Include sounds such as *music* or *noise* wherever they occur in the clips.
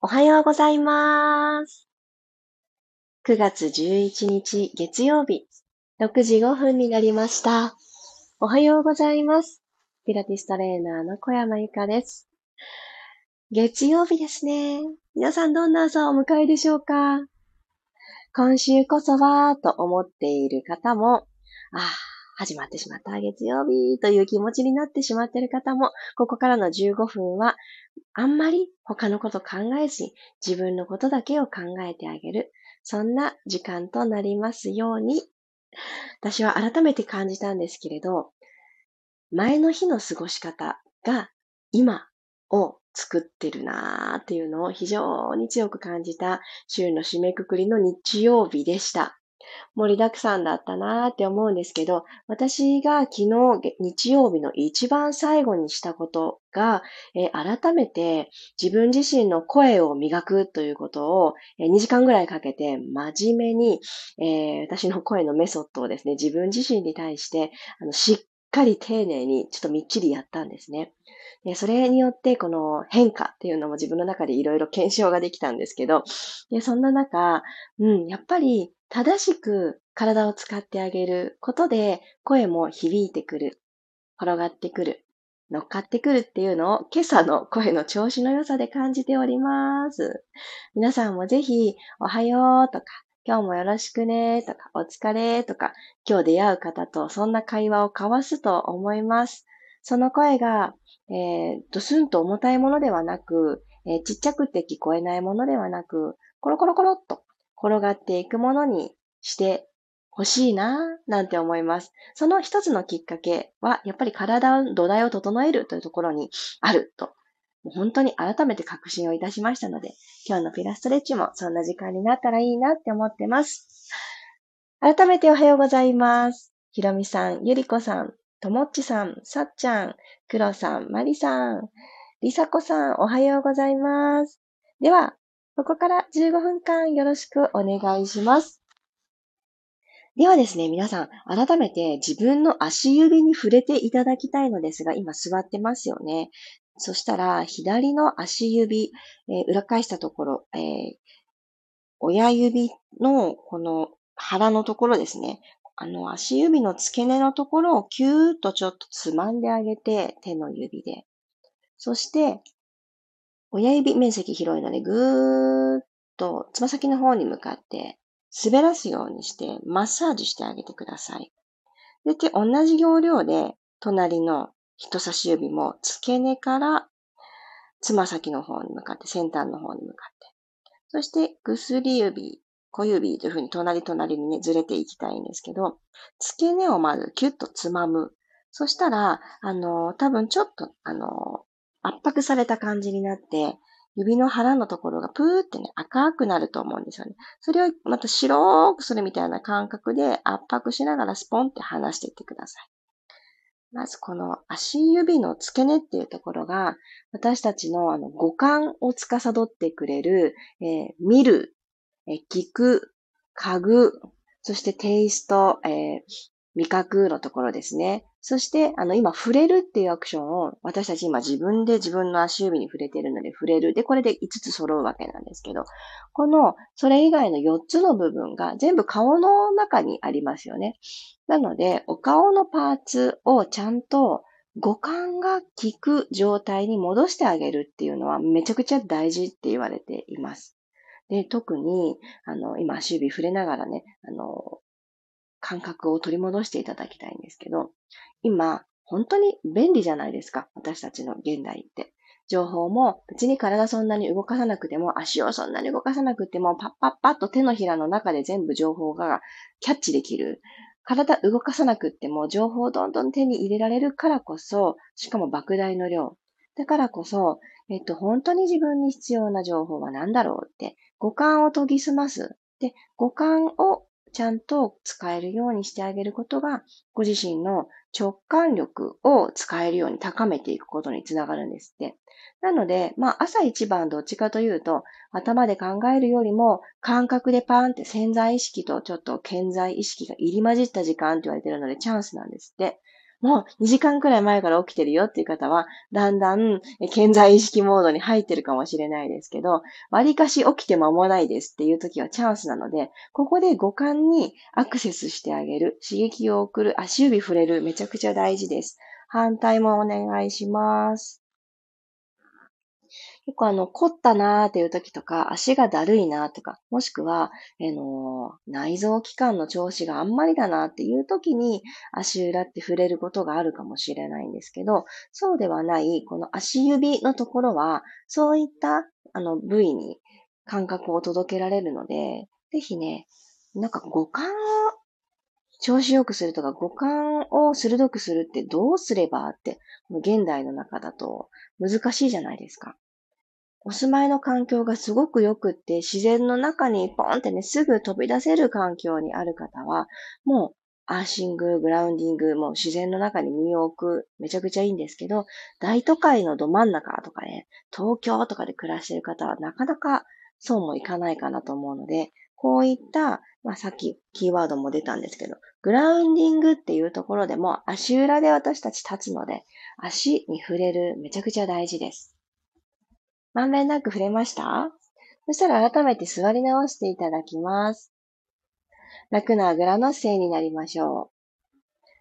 おはようございます。9月11日月曜日、6時5分になりました。おはようございます。ピラティストレーナーの小山由かです。月曜日ですね。皆さんどんな朝をお迎えでしょうか？今週こそはと思っている方も、ああ、始まってしまった月曜日という気持ちになってしまっている方も、ここからの15分は、あんまり他のこと考えずに自分のことだけを考えてあげる。そんな時間となりますように。私は改めて感じたんですけれど、前の日の過ごし方が今を作ってるなーっていうのを非常に強く感じた週の締めくくりの日曜日でした。盛りだくさんだったなーって思うんですけど、私が昨日日曜日の一番最後にしたことが、えー、改めて自分自身の声を磨くということを、えー、2時間ぐらいかけて真面目に、えー、私の声のメソッドをですね、自分自身に対してあのしっかり丁寧にちょっとみっちりやったんですね。でそれによってこの変化っていうのも自分の中でいろいろ検証ができたんですけど、でそんな中、うん、やっぱり正しく体を使ってあげることで声も響いてくる、転がってくる、乗っかってくるっていうのを今朝の声の調子の良さで感じております。皆さんもぜひおはようとか今日もよろしくねとかお疲れとか今日出会う方とそんな会話を交わすと思います。その声が、えー、ドスンと重たいものではなく、えー、ちっちゃくて聞こえないものではなく、コロコロコロっと転がっていくものにしてほしいなぁなんて思います。その一つのきっかけは、やっぱり体の土台を整えるというところにあると、本当に改めて確信をいたしましたので、今日のピラストレッチもそんな時間になったらいいなって思ってます。改めておはようございます。ひろみさん、ゆりこさん、ともっちさん、さっちゃん、くろさん、まりさん、りさこさん、おはようございます。では、ここから15分間よろしくお願いします。ではですね、皆さん、改めて自分の足指に触れていただきたいのですが、今座ってますよね。そしたら、左の足指、えー、裏返したところ、えー、親指のこの腹のところですね。あの、足指の付け根のところをキューッとちょっとつまんであげて、手の指で。そして、親指面積広いので、ぐーっとつま先の方に向かって滑らすようにしてマッサージしてあげてください。で、同じ要領で隣の人差し指も付け根からつま先の方に向かって、先端の方に向かって。そして、薬指、小指というふうに隣隣にね、ずれていきたいんですけど、付け根をまずキュッとつまむ。そしたら、あの、多分ちょっと、あの、圧迫された感じになって、指の腹のところがプーってね、赤くなると思うんですよね。それをまた白くするみたいな感覚で圧迫しながらスポンって離していってください。まずこの足指の付け根っていうところが、私たちのあの五感を司ってくれる、えー、見る、えー、聞く、嗅ぐ、そしてテイスト、えー、味覚のところですね。そして、あの、今、触れるっていうアクションを、私たち今自分で自分の足指に触れてるので、触れる。で、これで5つ揃うわけなんですけど、この、それ以外の4つの部分が全部顔の中にありますよね。なので、お顔のパーツをちゃんと五感が効く状態に戻してあげるっていうのはめちゃくちゃ大事って言われています。で、特に、あの、今足指触れながらね、あの、感覚を取り戻していただきたいんですけど、今、本当に便利じゃないですか。私たちの現代って。情報も別に体そんなに動かさなくても、足をそんなに動かさなくても、パッパッパッと手のひらの中で全部情報がキャッチできる。体動かさなくても情報をどんどん手に入れられるからこそ、しかも莫大の量。だからこそ、えっと、本当に自分に必要な情報は何だろうって、五感を研ぎ澄ます。で、五感をちゃんと使えるようにしてあげることが、ご自身の直感力を使えるように高めていくことにつながるんですって。なので、まあ朝一番どっちかというと、頭で考えるよりも感覚でパーンって潜在意識とちょっと健在意識が入り混じった時間って言われてるのでチャンスなんですって。もう2時間くらい前から起きてるよっていう方は、だんだん健在意識モードに入ってるかもしれないですけど、割かし起きて間もないですっていう時はチャンスなので、ここで五感にアクセスしてあげる、刺激を送る、足指触れる、めちゃくちゃ大事です。反対もお願いします。結構あの、凝ったなーっていう時とか、足がだるいなーとか、もしくは、あの、内臓器官の調子があんまりだなーっていう時に、足裏って触れることがあるかもしれないんですけど、そうではない、この足指のところは、そういったあの部位に感覚を届けられるので、ぜひね、なんか五感を調子良くするとか五感を鋭くするってどうすればって、現代の中だと難しいじゃないですか。お住まいの環境がすごく良くって、自然の中にポンってね、すぐ飛び出せる環境にある方は、もう、アーシング、グラウンディング、もう自然の中に身を置く、めちゃくちゃいいんですけど、大都会のど真ん中とかね、東京とかで暮らしてる方はなかなかそうもいかないかなと思うので、こういった、まあ、さっきキーワードも出たんですけど、グラウンディングっていうところでも足裏で私たち立つので、足に触れるめちゃくちゃ大事です。まんべんなく触れました？そしたら改めて座り直していただきます。楽なあぐらの姿勢になりましょう。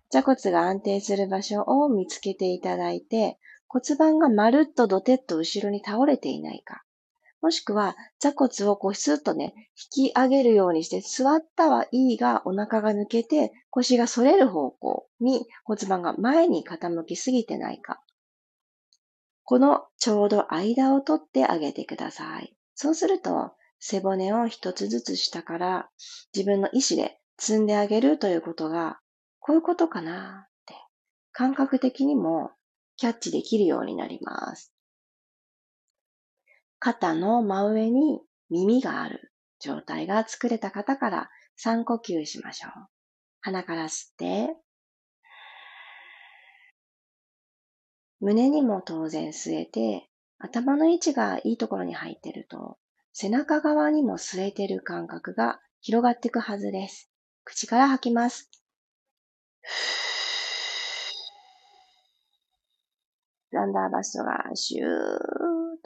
座骨が安定する場所を見つけていただいて、骨盤がまるっとドテッと後ろに倒れていないか。もしくは座骨をこうスッとね、引き上げるようにして座ったはいいがお腹が抜けて腰が反れる方向に骨盤が前に傾きすぎてないか。このちょうど間を取ってあげてください。そうすると、背骨を一つずつ下から自分の意思で積んであげるということが、こういうことかなって感覚的にもキャッチできるようになります。肩の真上に耳がある状態が作れた方から3呼吸しましょう。鼻から吸って、胸にも当然据えて、頭の位置がいいところに入ってると、背中側にも据えてる感覚が広がっていくはずです。口から吐きます。ランダーバストがシューッ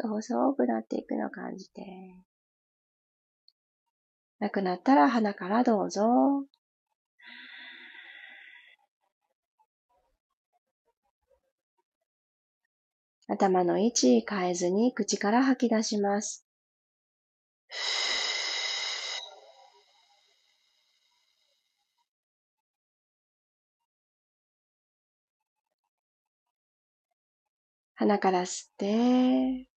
と細くなっていくのを感じて。なくなったら鼻からどうぞ。頭の位置変えずに口から吐き出します。鼻から吸って、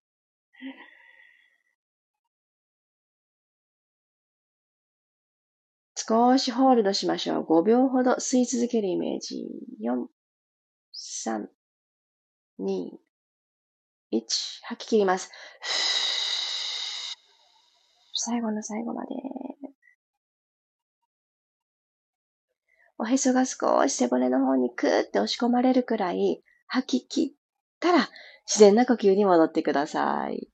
少しホールドしましょう。5秒ほど吸い続けるイメージ。4、3、2、1、吐き切ります。最後の最後まで。おへそが少し背骨の方にクーって押し込まれるくらい吐き切ったら自然な呼吸に戻ってください。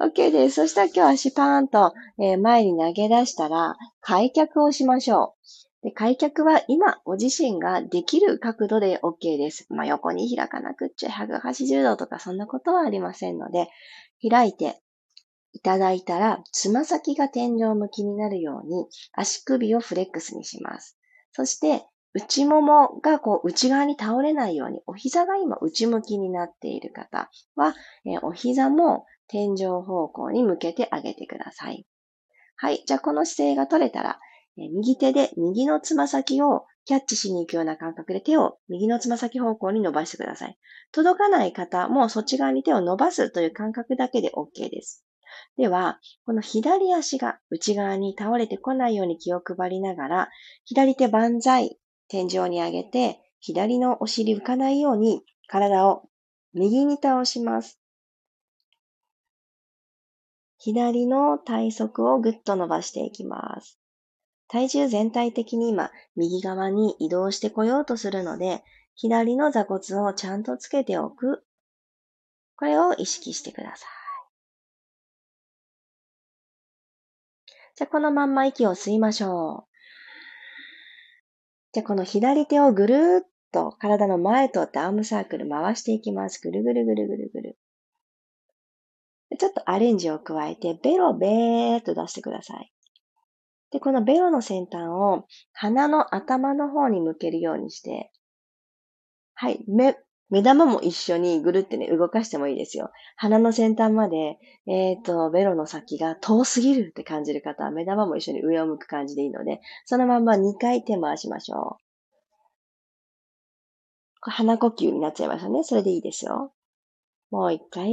OK です。そしたら今日足パーンと、え前に投げ出したら開脚をしましょう。で開脚は今、ご自身ができる角度で OK です。まあ、横に開かなくっちゃ180度とかそんなことはありませんので、開いていただいたら、つま先が天井向きになるように、足首をフレックスにします。そして、内ももがこう内側に倒れないように、お膝が今内向きになっている方は、えお膝も天井方向に向けてあげてください。はい。じゃあ、この姿勢が取れたら、右手で右のつま先をキャッチしに行くような感覚で手を右のつま先方向に伸ばしてください。届かない方もそっち側に手を伸ばすという感覚だけで OK です。では、この左足が内側に倒れてこないように気を配りながら、左手万歳、天井に上げて、左のお尻浮かないように体を右に倒します。左の体側をぐっと伸ばしていきます。体重全体的に今、右側に移動してこようとするので、左の座骨をちゃんとつけておく。これを意識してください。じゃ、このまんま息を吸いましょう。じゃ、この左手をぐるーっと体の前とってアームサークル回していきます。ぐるぐるぐるぐるぐる。ちょっとアレンジを加えて、ベロベーっと出してください。で、このベロの先端を鼻の頭の方に向けるようにして、はい、目、目玉も一緒にぐるってね、動かしてもいいですよ。鼻の先端まで、えっ、ー、と、ベロの先が遠すぎるって感じる方は、目玉も一緒に上を向く感じでいいので、そのまま2回手回しましょう。鼻呼吸になっちゃいましたね。それでいいですよ。もう一回。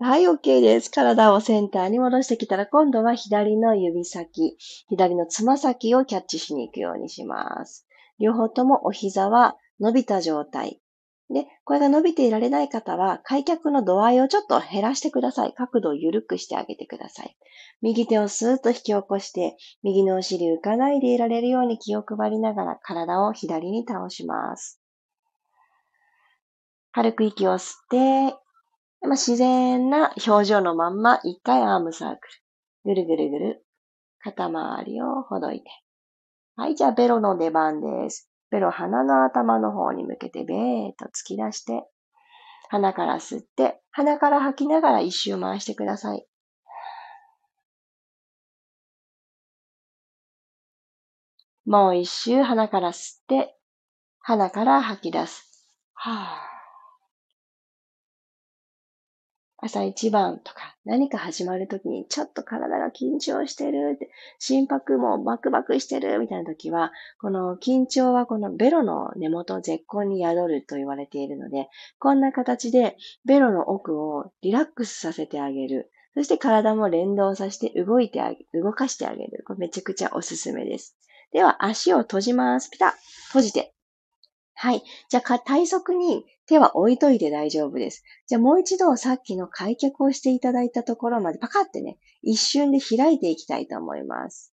はい、OK です。体をセンターに戻してきたら、今度は左の指先、左のつま先をキャッチしに行くようにします。両方ともお膝は伸びた状態。で、これが伸びていられない方は、開脚の度合いをちょっと減らしてください。角度を緩くしてあげてください。右手をスーッと引き起こして、右のお尻浮かないでいられるように気を配りながら体を左に倒します。軽く息を吸って、まあ、自然な表情のまんま、一回アームサークル。ぐるぐるぐる。肩周りをほどいて。はい、じゃあベロの出番です。ベロ鼻の頭の方に向けてベーっと突き出して、鼻から吸って、鼻から吐きながら一周回してください。もう一周鼻から吸って、鼻から吐き出す。はぁ。朝一番とか何か始まるときにちょっと体が緊張してるって、心拍もバクバクしてるみたいなときは、この緊張はこのベロの根元絶好に宿ると言われているので、こんな形でベロの奥をリラックスさせてあげる。そして体も連動させて動いてあげ、動かしてあげる。これめちゃくちゃおすすめです。では足を閉じます。ピタッ閉じて。はい。じゃあ、体側に手は置いといて大丈夫です。じゃあ、もう一度さっきの開脚をしていただいたところまでパカってね、一瞬で開いていきたいと思います。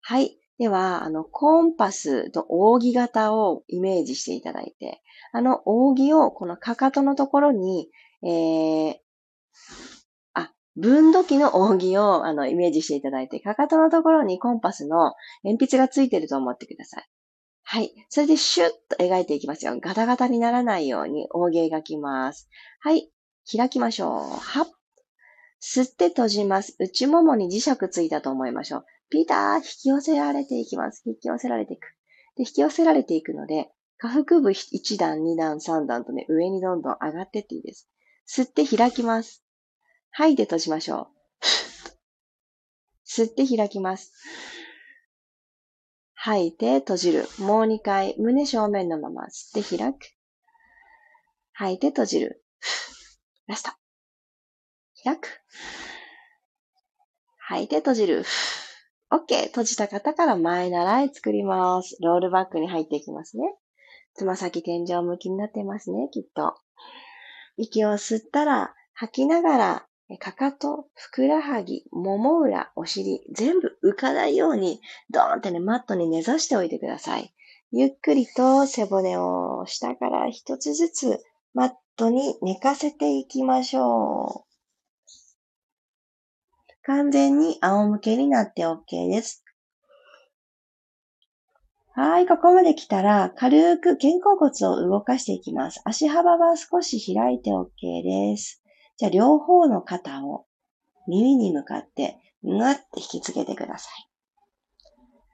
はい。では、あの、コンパスと扇形をイメージしていただいて、あの扇をこのかかとのところに、えー、あ、分度器の扇をあのイメージしていただいて、かかとのところにコンパスの鉛筆がついてると思ってください。はい。それでシュッと描いていきますよ。ガタガタにならないように大描きます。はい。開きましょう。はっ。吸って閉じます。内ももに磁石ついたと思いましょう。ピーター引き寄せられていきます。引き寄せられていく。で、引き寄せられていくので、下腹部1段、2段、3段とね、上にどんどん上がってっていいです。吸って開きます。吐いて閉じましょう。*laughs* 吸って開きます。吐いて閉じる。もう2回、胸正面のまま吸って開く。吐いて閉じる。ラスト。開く。吐いて閉じる。OK。閉じた方から前習い作ります。ロールバックに入っていきますね。つま先天井向きになってますね、きっと。息を吸ったら吐きながらかかと、ふくらはぎ、もも裏、お尻、全部浮かないように、ドーンってね、マットに根ざしておいてください。ゆっくりと背骨を下から一つずつマットに寝かせていきましょう。完全に仰向けになって OK です。はい、ここまで来たら、軽く肩甲骨を動かしていきます。足幅は少し開いて OK です。じゃあ両方の肩を耳に向かってぐわって引きつけてください。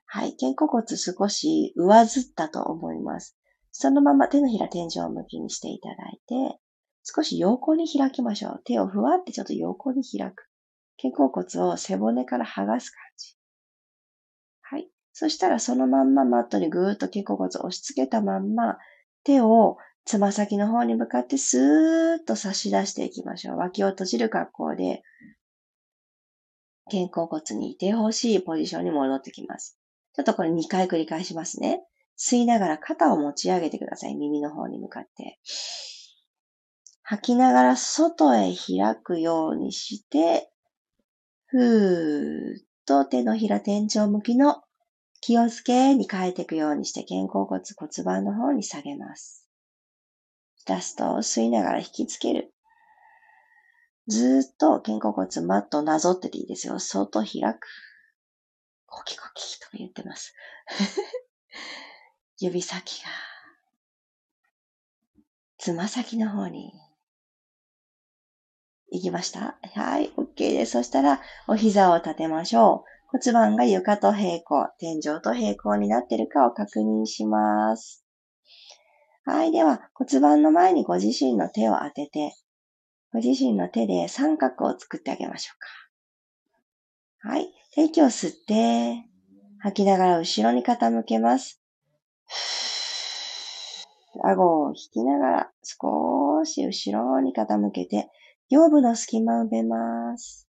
はい。肩甲骨少し上ずったと思います。そのまま手のひら天井向きにしていただいて、少し横に開きましょう。手をふわってちょっと横に開く。肩甲骨を背骨から剥がす感じ。はい。そしたらそのまんまマットにぐーっと肩甲骨を押し付けたまんま、手をつま先の方に向かってスーッと差し出していきましょう。脇を閉じる格好で、肩甲骨にいてほしいポジションに戻ってきます。ちょっとこれ2回繰り返しますね。吸いながら肩を持ち上げてください。耳の方に向かって。吐きながら外へ開くようにして、ふーっと手のひら天井向きの気をつけに変えていくようにして肩甲骨骨盤の方に下げます。出すと吸いながら引きつける。ずっと肩甲骨マットなぞってていいですよ。外開く。コキコキとか言ってます。*laughs* 指先が、つま先の方に行きました？はい、OK です。そしたら、お膝を立てましょう。骨盤が床と平行、天井と平行になってるかを確認します。はい、では骨盤の前にご自身の手を当てて、ご自身の手で三角を作ってあげましょうか。はい、息を吸って、吐きながら後ろに傾けます。顎を引きながら少し後ろに傾けて、腰部の隙間を埋めます。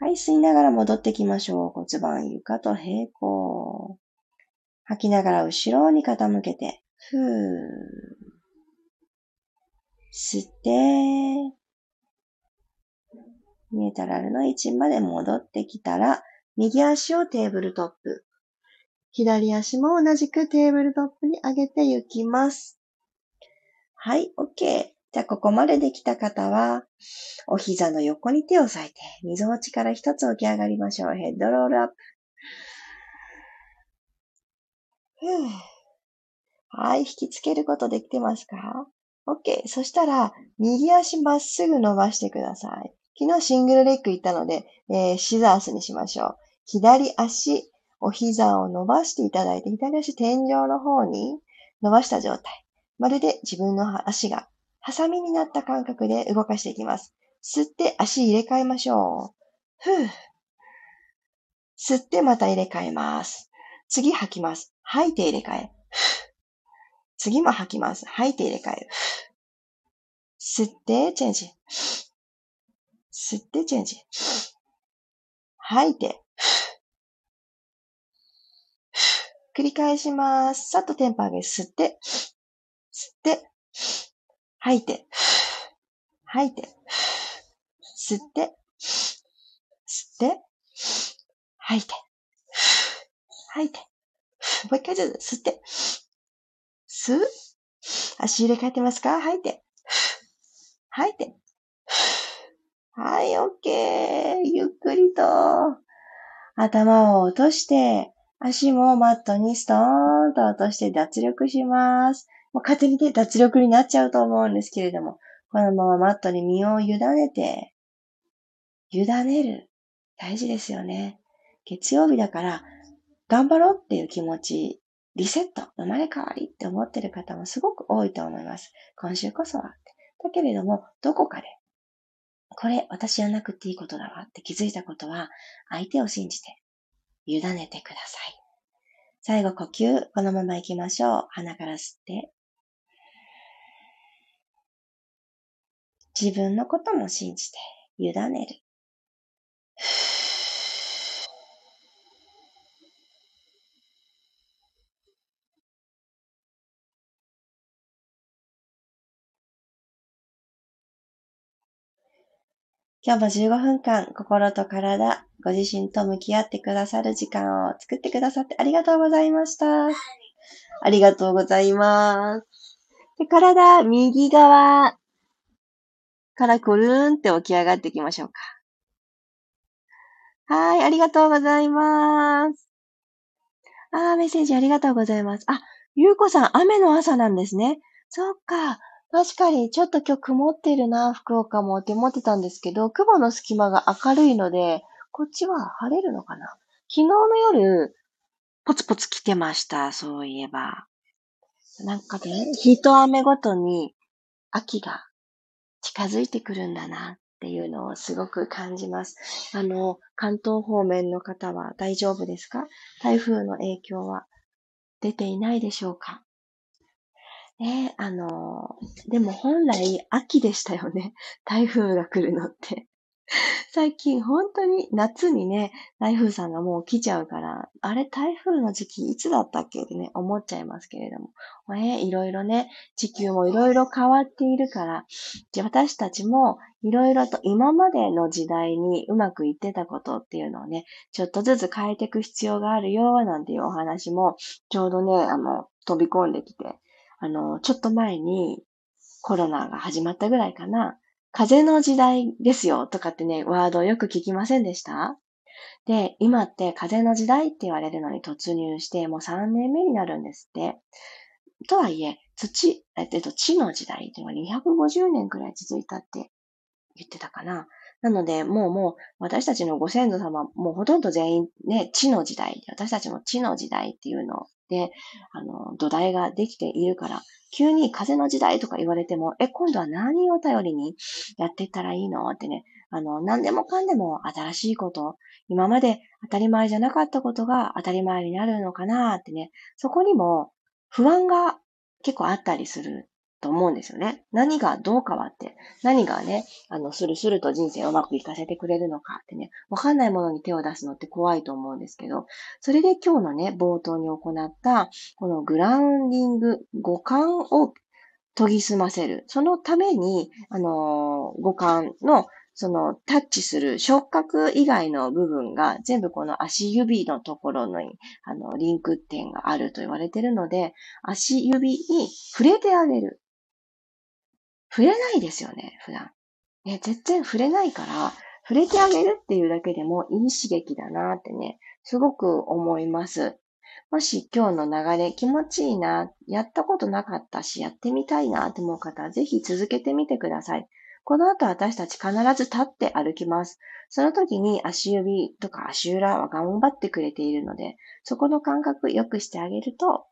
はい、吸いながら戻ってきましょう。骨盤床と平行。吐きながら後ろに傾けて、ふー。吸って、ニュートラルの位置まで戻ってきたら、右足をテーブルトップ。左足も同じくテーブルトップに上げていきます。はい、OK。じゃあ、ここまでできた方は、お膝の横に手を添えて、溝落ちから一つ起き上がりましょう。ヘッドロールアップ。*sighs* はい、引きつけることできてますか ?OK。そしたら、右足まっすぐ伸ばしてください。昨日シングルレッグ行ったので、えー、シザースにしましょう。左足、お膝を伸ばしていただいて、左足天井の方に伸ばした状態。まるで自分の足がハサミになった感覚で動かしていきます。吸って足入れ替えましょう。ふぅ。吸ってまた入れ替えます。次吐きます。吐いて入れ替え。次も吐きます。吐いて入れ替え。吸ってチェンジ。吸ってチェンジ。吐いて。繰り返します。さっとテンパーゲ吸って、吸って、吐いて、吐いて、吸って、吸って、吐いて、吐いて、もう一回ずつ吸って、吸う？足入れ替えてますか？吐いて、吐いて、はい、オッケー。ゆっくりと頭を落として、足もマットにストーンと落として脱力します。もう勝手にね、脱力になっちゃうと思うんですけれども、このままマットに身を委ねて、委ねる。大事ですよね。月曜日だから、頑張ろうっていう気持ち、リセット、生まれ変わりって思ってる方もすごく多いと思います。今週こそは。だけれども、どこかで、これ私じゃなくていいことだわって気づいたことは、相手を信じて、委ねてください。最後呼吸、このまま行きましょう。鼻から吸って、自分のことも信じて委ねる。今日も15分間、心と体、ご自身と向き合ってくださる時間を作ってくださってありがとうございました。ありがとうございます。で体、右側、からくるーんって起き上がっていきましょうか。はい、ありがとうございます。あー、メッセージありがとうございます。あ、ゆうこさん、雨の朝なんですね。そっか。確かに、ちょっと今日曇ってるな、福岡もって思ってたんですけど、雲の隙間が明るいので、こっちは晴れるのかな昨日の夜、ポツポツ来てました、そういえば。なんかね、一雨ごとに秋が近づいてくるんだなっていうのをすごく感じます。あの、関東方面の方は大丈夫ですか？台風の影響は出ていないでしょうか？ねあの、でも本来秋でしたよね。*laughs* 台風が来るのって。*laughs* 最近本当に夏にね、台風さんがもう来ちゃうから、あれ台風の時期いつだったっけってね、思っちゃいますけれども。ね、いろいろね、地球もいろいろ変わっているから、私たちもいろいろと今までの時代にうまくいってたことっていうのをね、ちょっとずつ変えていく必要があるよ、なんていうお話も、ちょうどね、あの、飛び込んできて、あの、ちょっと前にコロナが始まったぐらいかな、風の時代ですよとかってね、ワードをよく聞きませんでした？で、今って風の時代って言われるのに突入してもう3年目になるんですって。とはいえ、土、えっと、地の時代っていうのは250年くらい続いたって言ってたかな。なので、もうもう、私たちのご先祖様、もうほとんど全員ね、地の時代、私たちも地の時代っていうので、あの、土台ができているから、急に風の時代とか言われても、え、今度は何を頼りにやっていったらいいのってね、あの、何でもかんでも新しいこと、今まで当たり前じゃなかったことが当たり前になるのかなってね、そこにも不安が結構あったりすると思うんですよね。何がどう変わって、何がね、あの、スルスルと人生をうまくいかせてくれるのかってね、わかんないものに手を出すのって怖いと思うんですけど、それで今日のね、冒頭に行った、このグラウンディング、五感を研ぎ澄ませる。そのために、あの五感のそのタッチする触覚以外の部分が全部この足指のところにあのリンク点があると言われているので、足指に触れてあげる。触れないですよね、普段。ね、全然触れないから、触れてあげるっていうだけでもいい刺激だなってね、すごく思います。もし今日の流れ気持ちいいな、やったことなかったし、やってみたいなって思う方はぜひ続けてみてください。この後私たち必ず立って歩きます。その時に足指とか足裏は頑張ってくれているので、そこの感覚良くしてあげると、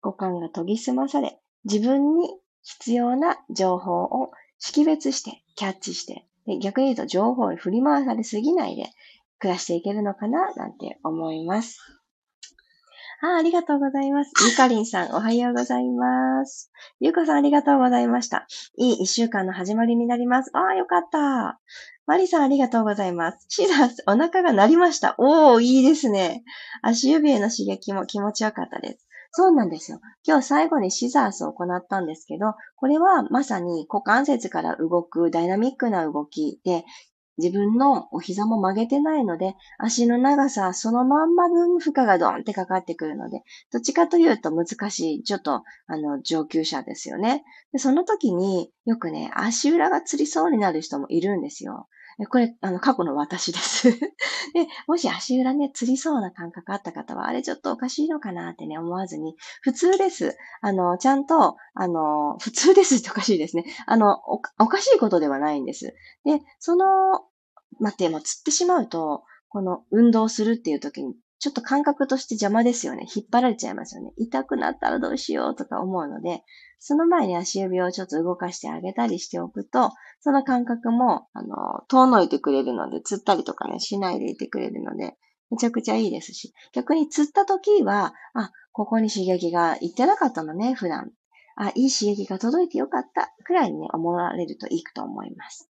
五感が研ぎ澄まされ、自分に必要な情報を識別して、キャッチして、で逆に言うと情報に振り回されすぎないで暮らしていけるのかななんて思います。あありがとうございます。ゆかりんさん、おはようございます。ゆうこさん、ありがとうございました。いい一週間の始まりになります。ああ、よかった。マリさん、ありがとうございます。シザース、お腹が鳴りました。おー、いいですね。足指への刺激も気持ちよかったです。そうなんですよ。今日最後にシザースを行ったんですけど、これはまさに股関節から動くダイナミックな動きで、自分のお膝も曲げてないので、足の長さそのまんま分負荷がドンってかかってくるので、どっちかというと難しい、ちょっと、あの、上級者ですよね。でその時によくね、足裏がつりそうになる人もいるんですよ。これ、あの、過去の私です *laughs* で、もし足裏ね、釣りそうな感覚あった方は、あれちょっとおかしいのかなってね、思わずに、普通です。あの、ちゃんと、あの、普通ですっておかしいですね。あの、おおかしいことではないんです。で、その、待って、もう釣ってしまうと、この運動するっていう時にちょっと感覚として邪魔ですよね。引っ張られちゃいますよね。痛くなったらどうしようとか思うので、その前に足指をちょっと動かしてあげたりしておくと、その感覚も、あの、遠のいてくれるので、釣ったりとかね、しないでいてくれるので、めちゃくちゃいいですし、逆に釣った時は、あ、ここに刺激がいってなかったのね、普段。あ、いい刺激が届いてよかった、くらいにね、思われるといいと思います。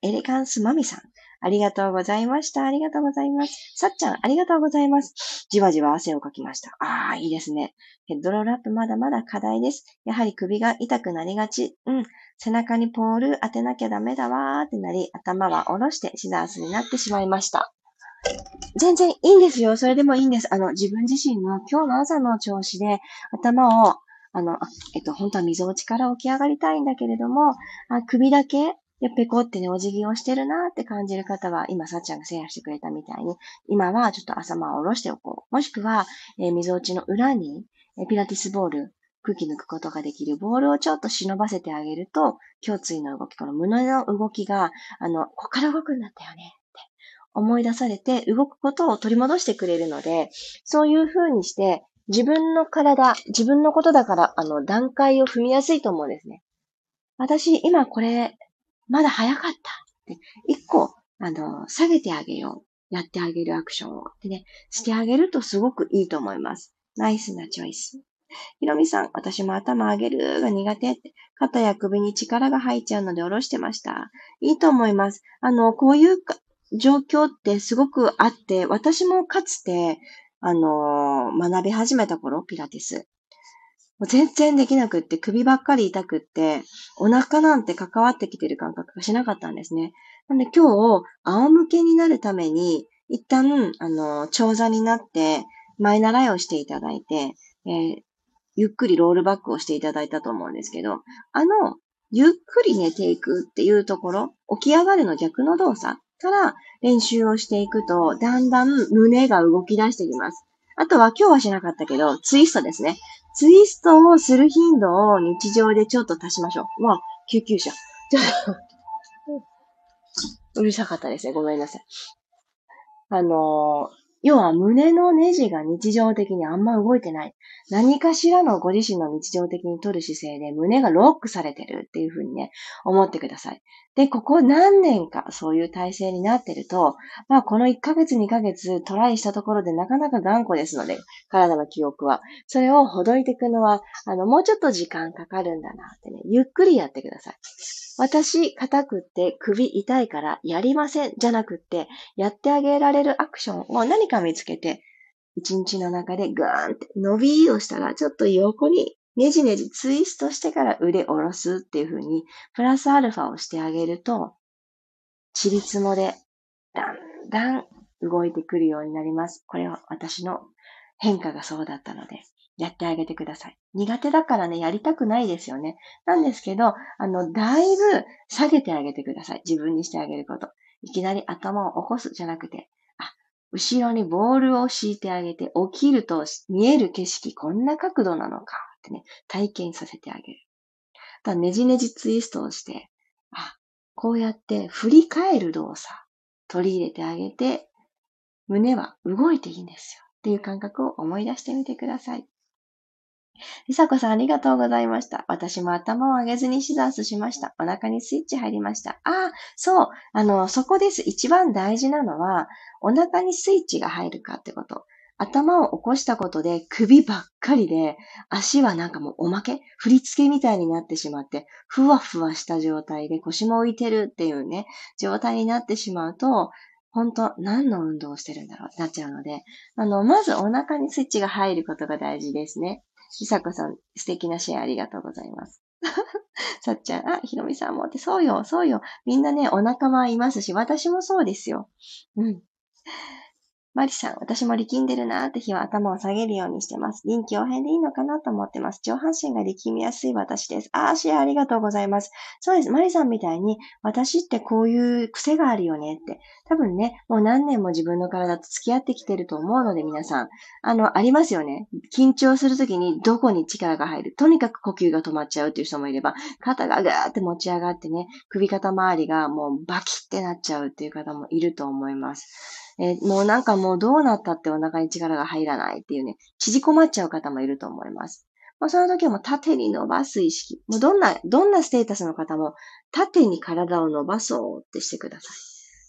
エレガンスマミさん。ありがとうございました。ありがとうございます。さっちゃん、ありがとうございます。じわじわ汗をかきました。ああ、いいですね。ヘッドロールアップまだまだ課題です。やはり首が痛くなりがち。うん。背中にポール当てなきゃダメだわーってなり、頭は下ろしてシザースになってしまいました。全然いいんですよ。それでもいいんです。あの、自分自身の今日の朝の調子で頭をあの、えっと、本当は溝落ちから起き上がりたいんだけれども、あ首だけで、ペコってね、お辞儀をしてるなって感じる方は、今、さっちゃんがシェアしてくれたみたいに、今はちょっと朝間を下ろしておこう。もしくは、えー、溝落ちの裏に、えー、ピラティスボール、空気抜くことができるボールをちょっと忍ばせてあげると、胸椎の動き、この胸の動きが、あの、ここから動くんだったよねって思い出されて、動くことを取り戻してくれるので、そういう風にして、自分の体、自分のことだから、あの、段階を踏みやすいと思うんですね。私、今これ、まだ早かったって、一個、あの、下げてあげよう。やってあげるアクションを。ってね、してあげるとすごくいいと思います。ナイスなチョイス。ひろみさん、私も頭上げるが苦手って、肩や首に力が入っちゃうので下ろしてました。いいと思います。あの、こういう状況ってすごくあって、私もかつて、あの学び始めた頃、ピラティス。もう全然できなくって、首ばっかり痛くって、お腹なんて関わってきてる感覚がしなかったんですね。なんで今日、仰向けになるために、一旦、あの、長座になって、前習いをしていただいて、えー、ゆっくりロールバックをしていただいたと思うんですけど、あの、ゆっくり寝ていくっていうところ、起き上がるの逆の動作、から練習をしていくと、だんだん胸が動き出してきます。あとは今日はしなかったけど、ツイストですね。ツイストをする頻度を日常でちょっと足しましょう。まあ、救急車。ちょっとうるさかったですね。ごめんなさい。あの、要は胸のネジが日常的にあんま動いてない。何かしらのご自身の日常的に取る姿勢で胸がロックされてるっていうふうにね、思ってください。で、ここ何年かそういう体制になってると、まあこの1ヶ月2ヶ月トライしたところでなかなか頑固ですので、体の記憶は。それをほどいていくのは、あの、もうちょっと時間かかるんだなってね、ゆっくりやってください。私、硬くって首痛いからやりませんじゃなくって、やってあげられるアクションを何か見つけて、一日の中でガーンって伸びをしたら、ちょっと横にねじねじツイストしてから腕下ろすっていう風に、プラスアルファをしてあげると、チリツモでだんだん動いてくるようになります。これは私の変化がそうだったので。やってあげてください。苦手だからね、やりたくないですよね。なんですけど、あの、だいぶ下げてあげてください。自分にしてあげること。いきなり頭を起こすじゃなくて、あ、後ろにボールを敷いてあげて、起きると見える景色、こんな角度なのかってね、体験させてあげる。だねじねじツイストをして、あ、こうやって振り返る動作、取り入れてあげて、胸は動いていいんですよ。っていう感覚を思い出してみてください。りさこさんありがとうございました。私も頭を上げずにシザースしました。お腹にスイッチ入りました。ああ、そう。あの、そこです。一番大事なのは、お腹にスイッチが入るかってこと。頭を起こしたことで首ばっかりで、足はなんかもうおまけ？振り付けみたいになってしまって、ふわふわした状態で腰も浮いてるっていうね、状態になってしまうと、本当何の運動をしてるんだろう？なっちゃうので、あの、まずお腹にスイッチが入ることが大事ですね。ひさこさん、素敵なシェアありがとうございます。*laughs* さっちゃん、あ、ひろみさんもって、そうよ、そうよ。みんなね、お仲間いますし、私もそうですよ。うん。マリさん、私も力んでるなーって日は頭を下げるようにしてます。臨機応変でいいのかなと思ってます。上半身が力みやすい私です。あー、シェアありがとうございます。そうです。マリさんみたいに、私ってこういう癖があるよねって。多分ね、もう何年も自分の体と付き合ってきてると思うので皆さん。あの、ありますよね。緊張するときにどこに力が入る。とにかく呼吸が止まっちゃうっていう人もいれば、肩がガーって持ち上がってね、首肩周りがもうバキってなっちゃうっていう方もいると思います。えー、もうなんかもうどうなったってお腹に力が入らないっていうね、縮こまっちゃう方もいると思います。まあ、その時はもう縦に伸ばす意識。もうどんな、どんなステータスの方も縦に体を伸ばそうってしてください。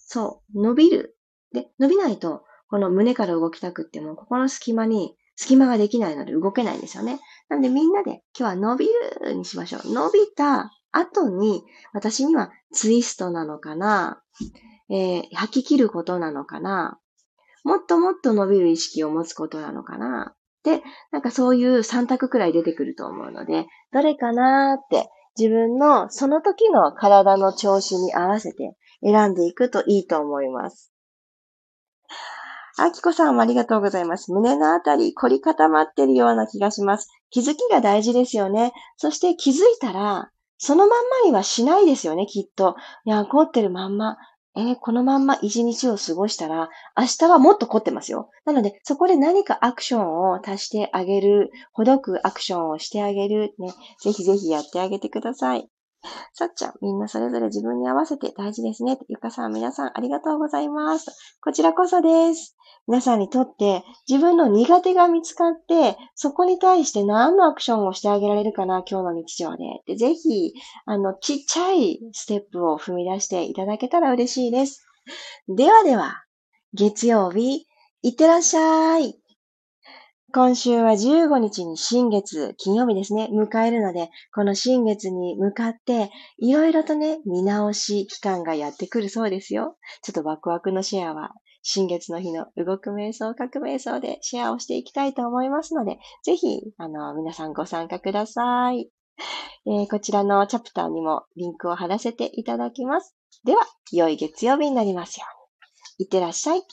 そう、伸びる。で、伸びないと、この胸から動きたくっても、ここの隙間に、隙間ができないので動けないんですよね。なんでみんなで今日は伸びるにしましょう。伸びた後に、私にはツイストなのかなえー、吐き切ることなのかな？もっともっと伸びる意識を持つことなのかな？で、なんかそういう3択くらい出てくると思うので、どれかなーって自分のその時の体の調子に合わせて選んでいくといいと思います。あきこさんもありがとうございます。胸のあたり凝り固まってるような気がします。気づきが大事ですよね。そして気づいたら、そのまんまにはしないですよね、きっと。いや、凝ってるまんま。えー、このまんま一日を過ごしたら、明日はもっと凝ってますよ。なので、そこで何かアクションを足してあげる、ほどくアクションをしてあげる、ね、ぜひぜひやってあげてください。*laughs* さっちゃん、みんなそれぞれ自分に合わせて大事ですね。ゆかさん、皆さんありがとうございます。こちらこそです。皆さんにとって自分の苦手が見つかって、そこに対して何のアクションをしてあげられるかな、今日の日常で。でぜひ、あの、ちっちゃいステップを踏み出していただけたら嬉しいです。ではでは、月曜日、いってらっしゃい。今週は15日に新月、金曜日ですね、迎えるので、この新月に向かって、いろいろとね、見直し期間がやってくるそうですよ。ちょっとワクワクのシェアは、新月の日の動く瞑想、書く瞑想でシェアをしていきたいと思いますので、ぜひ、あの、皆さんご参加ください。えー、こちらのチャプターにもリンクを貼らせていただきます。では、良い月曜日になりますように。いってらっしゃい。